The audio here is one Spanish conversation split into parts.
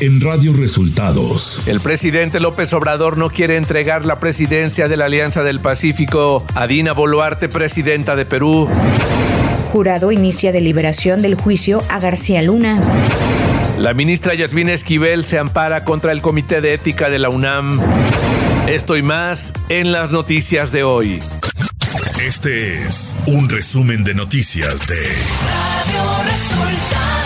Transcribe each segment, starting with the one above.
en Radio Resultados. El presidente López Obrador no quiere entregar la presidencia de la Alianza del Pacífico a Dina Boluarte, presidenta de Perú. Jurado inicia deliberación del juicio a García Luna. La ministra Yasmín Esquivel se ampara contra el Comité de Ética de la UNAM. Esto y más en las noticias de hoy. Este es un resumen de noticias de Radio Resultados.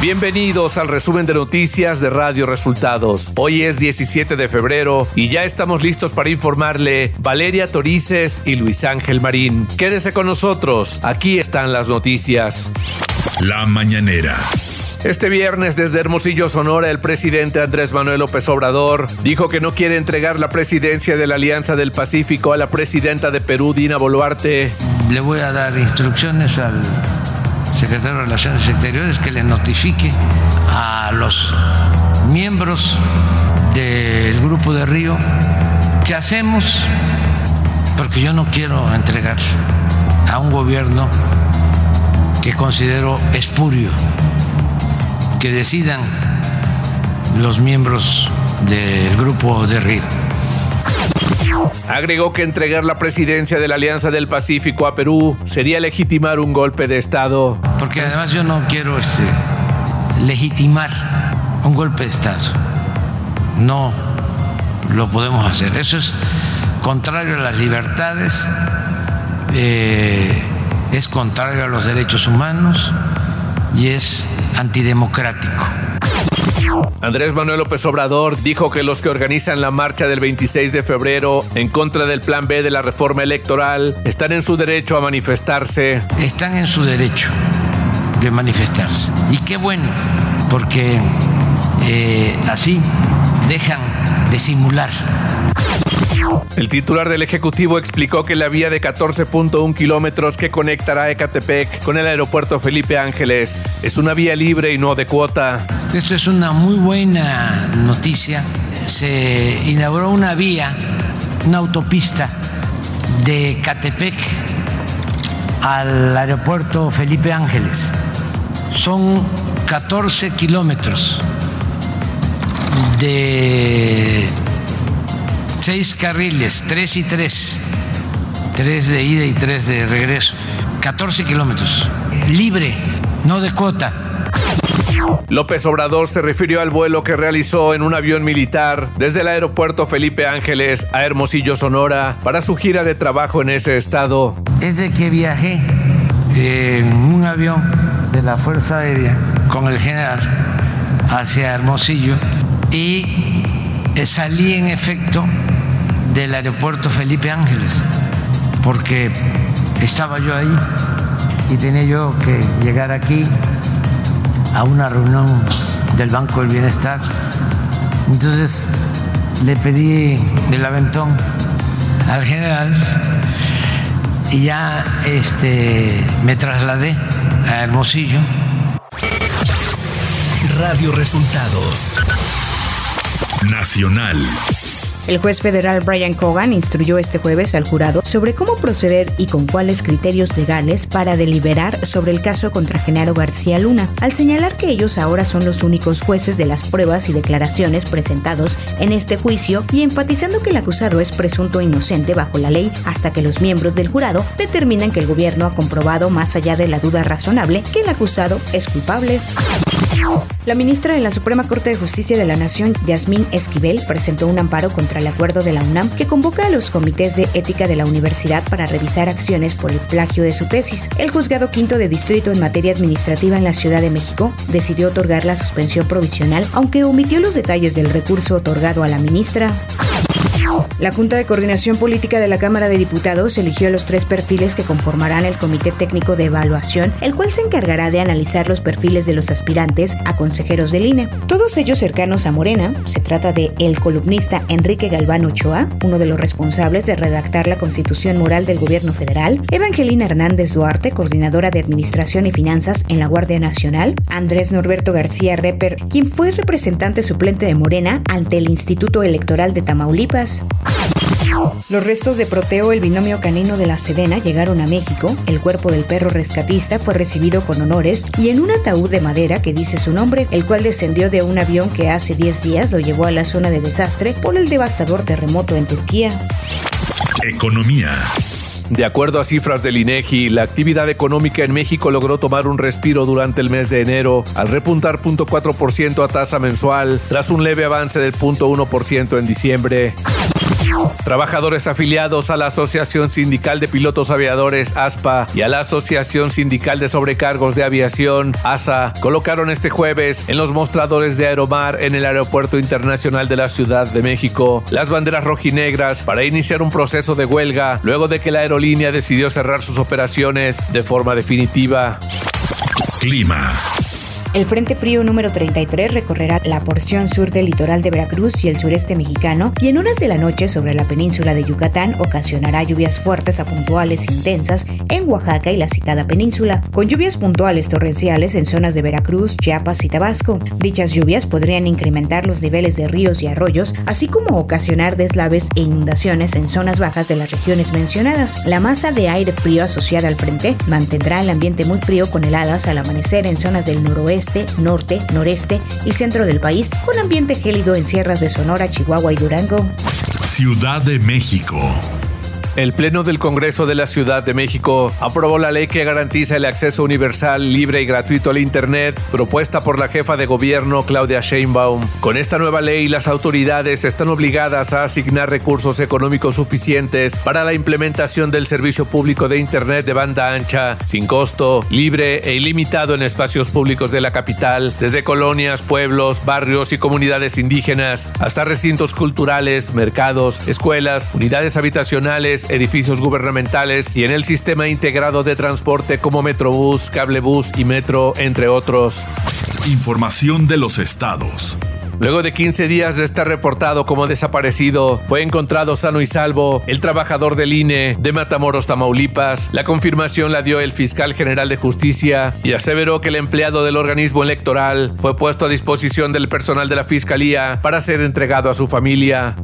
Bienvenidos al resumen de noticias de Radio Resultados. Hoy es 17 de febrero y ya estamos listos para informarle Valeria Torices y Luis Ángel Marín. Quédese con nosotros, aquí están las noticias. La mañanera. Este viernes desde Hermosillo, Sonora, el presidente Andrés Manuel López Obrador dijo que no quiere entregar la presidencia de la Alianza del Pacífico a la presidenta de Perú, Dina Boluarte. Le voy a dar instrucciones al secretario de Relaciones Exteriores que le notifique a los miembros del Grupo de Río qué hacemos, porque yo no quiero entregar a un gobierno que considero espurio, que decidan los miembros del grupo de Río. Agregó que entregar la presidencia de la Alianza del Pacífico a Perú sería legitimar un golpe de Estado. Porque además yo no quiero este, legitimar un golpe de Estado. No lo podemos hacer. Eso es contrario a las libertades. Eh, es contrario a los derechos humanos y es antidemocrático. Andrés Manuel López Obrador dijo que los que organizan la marcha del 26 de febrero en contra del plan B de la reforma electoral están en su derecho a manifestarse. Están en su derecho de manifestarse. Y qué bueno, porque eh, así dejan de simular el titular del Ejecutivo explicó que la vía de 14.1 kilómetros que conectará Ecatepec con el aeropuerto Felipe Ángeles es una vía libre y no de cuota. Esto es una muy buena noticia. Se inauguró una vía, una autopista de Ecatepec al aeropuerto Felipe Ángeles. Son 14 kilómetros de seis carriles, tres y tres, tres de ida y tres de regreso, 14 kilómetros, libre, no de cuota. López Obrador se refirió al vuelo que realizó en un avión militar desde el aeropuerto Felipe Ángeles a Hermosillo, Sonora, para su gira de trabajo en ese estado. Desde que viajé en un avión de la Fuerza Aérea con el general hacia Hermosillo y salí en efecto del aeropuerto Felipe Ángeles, porque estaba yo ahí y tenía yo que llegar aquí a una reunión del Banco del Bienestar. Entonces le pedí el aventón al general y ya este, me trasladé a Hermosillo. Radio Resultados Nacional. El juez federal Brian Cogan instruyó este jueves al jurado sobre cómo proceder y con cuáles criterios legales para deliberar sobre el caso contra Genaro García Luna, al señalar que ellos ahora son los únicos jueces de las pruebas y declaraciones presentados en este juicio y enfatizando que el acusado es presunto inocente bajo la ley hasta que los miembros del jurado determinan que el gobierno ha comprobado más allá de la duda razonable que el acusado es culpable. La ministra de la Suprema Corte de Justicia de la Nación, Yasmín Esquivel, presentó un amparo contra el acuerdo de la UNAM que convoca a los comités de ética de la universidad para revisar acciones por el plagio de su tesis. El juzgado quinto de distrito en materia administrativa en la Ciudad de México decidió otorgar la suspensión provisional, aunque omitió los detalles del recurso otorgado a la ministra. La Junta de Coordinación Política de la Cámara de Diputados eligió los tres perfiles que conformarán el Comité Técnico de Evaluación, el cual se encargará de analizar los perfiles de los aspirantes a consejeros del INE. Todos ellos cercanos a Morena, se trata de el columnista Enrique Galván Ochoa, uno de los responsables de redactar la Constitución Moral del Gobierno Federal, Evangelina Hernández Duarte, coordinadora de Administración y Finanzas en la Guardia Nacional, Andrés Norberto García Reper, quien fue representante suplente de Morena ante el Instituto Electoral de Tamaulipas, Tamaulipas. Los restos de Proteo, el binomio canino de la Sedena, llegaron a México. El cuerpo del perro rescatista fue recibido con honores y en un ataúd de madera que dice su nombre, el cual descendió de un avión que hace 10 días lo llevó a la zona de desastre por el devastador terremoto en Turquía. Economía. De acuerdo a cifras del INEGI, la actividad económica en México logró tomar un respiro durante el mes de enero, al repuntar 0.4% a tasa mensual, tras un leve avance del 0.1% en diciembre. Trabajadores afiliados a la Asociación Sindical de Pilotos Aviadores ASPA y a la Asociación Sindical de Sobrecargos de Aviación ASA colocaron este jueves en los mostradores de Aeromar en el Aeropuerto Internacional de la Ciudad de México las banderas rojinegras para iniciar un proceso de huelga luego de que la aerolínea decidió cerrar sus operaciones de forma definitiva. Clima. El Frente Frío número 33 recorrerá la porción sur del litoral de Veracruz y el sureste mexicano y en horas de la noche sobre la península de Yucatán ocasionará lluvias fuertes a puntuales intensas en Oaxaca y la citada península, con lluvias puntuales torrenciales en zonas de Veracruz, Chiapas y Tabasco. Dichas lluvias podrían incrementar los niveles de ríos y arroyos, así como ocasionar deslaves e inundaciones en zonas bajas de las regiones mencionadas. La masa de aire frío asociada al frente mantendrá el ambiente muy frío con heladas al amanecer en zonas del noroeste norte, noreste y centro del país, con ambiente gélido en sierras de Sonora, Chihuahua y Durango. Ciudad de México. El Pleno del Congreso de la Ciudad de México aprobó la ley que garantiza el acceso universal, libre y gratuito al Internet, propuesta por la jefa de gobierno Claudia Sheinbaum. Con esta nueva ley, las autoridades están obligadas a asignar recursos económicos suficientes para la implementación del servicio público de Internet de banda ancha, sin costo, libre e ilimitado en espacios públicos de la capital, desde colonias, pueblos, barrios y comunidades indígenas, hasta recintos culturales, mercados, escuelas, unidades habitacionales, edificios gubernamentales y en el sistema integrado de transporte como Metrobús, Cablebús y Metro, entre otros. Información de los estados. Luego de 15 días de estar reportado como desaparecido, fue encontrado sano y salvo el trabajador del INE de Matamoros, Tamaulipas. La confirmación la dio el fiscal general de justicia y aseveró que el empleado del organismo electoral fue puesto a disposición del personal de la fiscalía para ser entregado a su familia.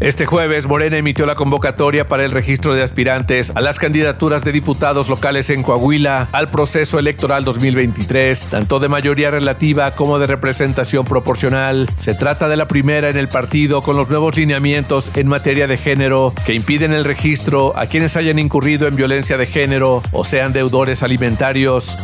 Este jueves, Morena emitió la convocatoria para el registro de aspirantes a las candidaturas de diputados locales en Coahuila al proceso electoral 2023, tanto de mayoría relativa como de representación proporcional. Se trata de la primera en el partido con los nuevos lineamientos en materia de género que impiden el registro a quienes hayan incurrido en violencia de género o sean deudores alimentarios.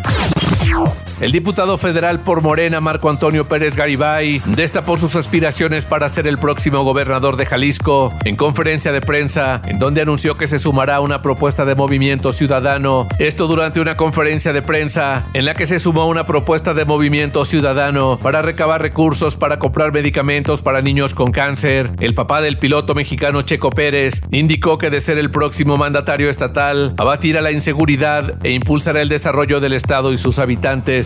El diputado federal por Morena, Marco Antonio Pérez Garibay, destapó sus aspiraciones para ser el próximo gobernador de Jalisco en conferencia de prensa, en donde anunció que se sumará a una propuesta de movimiento ciudadano. Esto durante una conferencia de prensa en la que se sumó una propuesta de movimiento ciudadano para recabar recursos para comprar medicamentos para niños con cáncer. El papá del piloto mexicano Checo Pérez indicó que de ser el próximo mandatario estatal, abatirá la inseguridad e impulsará el desarrollo del Estado y sus habitantes.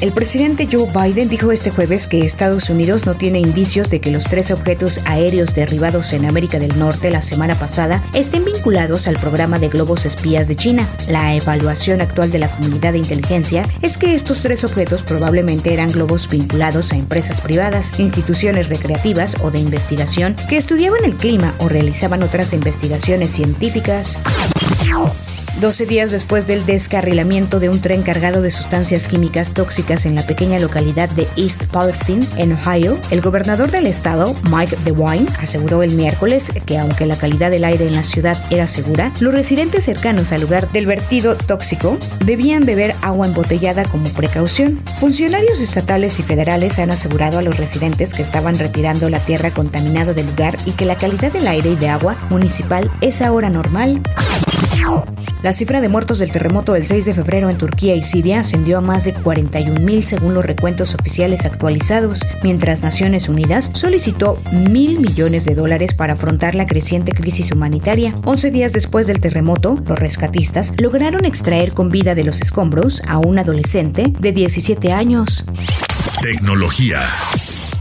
El presidente Joe Biden dijo este jueves que Estados Unidos no tiene indicios de que los tres objetos aéreos derribados en América del Norte la semana pasada estén vinculados al programa de globos espías de China. La evaluación actual de la comunidad de inteligencia es que estos tres objetos probablemente eran globos vinculados a empresas privadas, instituciones recreativas o de investigación que estudiaban el clima o realizaban otras investigaciones científicas. 12 días después del descarrilamiento de un tren cargado de sustancias químicas tóxicas en la pequeña localidad de East Palestine, en Ohio, el gobernador del estado, Mike DeWine, aseguró el miércoles que aunque la calidad del aire en la ciudad era segura, los residentes cercanos al lugar del vertido tóxico debían beber agua embotellada como precaución. Funcionarios estatales y federales han asegurado a los residentes que estaban retirando la tierra contaminada del lugar y que la calidad del aire y de agua municipal es ahora normal. La cifra de muertos del terremoto del 6 de febrero en Turquía y Siria ascendió a más de 41.000 según los recuentos oficiales actualizados, mientras Naciones Unidas solicitó mil millones de dólares para afrontar la creciente crisis humanitaria. 11 días después del terremoto, los rescatistas lograron extraer con vida de los escombros a un adolescente de 17 años. Tecnología.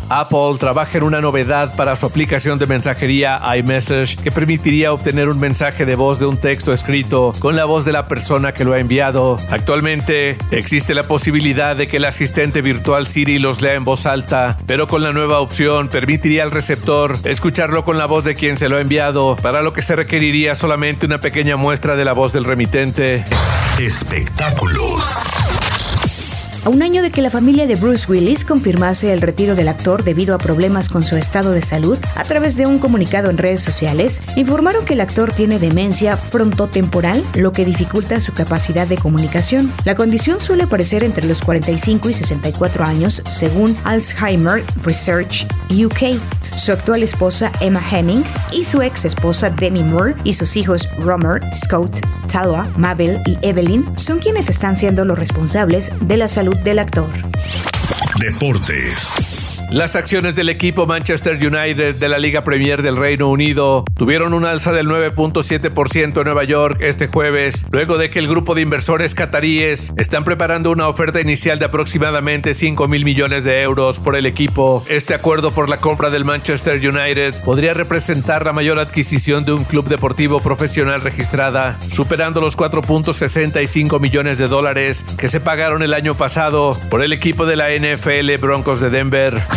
Apple trabaja en una novedad para su aplicación de mensajería iMessage que permitiría obtener un mensaje de voz de un texto escrito con la voz de la persona que lo ha enviado. Actualmente existe la posibilidad de que el asistente virtual Siri los lea en voz alta, pero con la nueva opción permitiría al receptor escucharlo con la voz de quien se lo ha enviado, para lo que se requeriría solamente una pequeña muestra de la voz del remitente. Espectáculos. A un año de que la familia de Bruce Willis confirmase el retiro del actor debido a problemas con su estado de salud, a través de un comunicado en redes sociales, informaron que el actor tiene demencia frontotemporal, lo que dificulta su capacidad de comunicación. La condición suele aparecer entre los 45 y 64 años, según Alzheimer Research UK su actual esposa Emma Hemming y su ex esposa Demi Moore y sus hijos Romer, Scott, Talwa, Mabel y Evelyn son quienes están siendo los responsables de la salud del actor. Deportes. Las acciones del equipo Manchester United de la Liga Premier del Reino Unido tuvieron un alza del 9.7% en Nueva York este jueves, luego de que el grupo de inversores cataríes están preparando una oferta inicial de aproximadamente 5 mil millones de euros por el equipo. Este acuerdo por la compra del Manchester United podría representar la mayor adquisición de un club deportivo profesional registrada, superando los 4.65 millones de dólares que se pagaron el año pasado por el equipo de la NFL Broncos de Denver.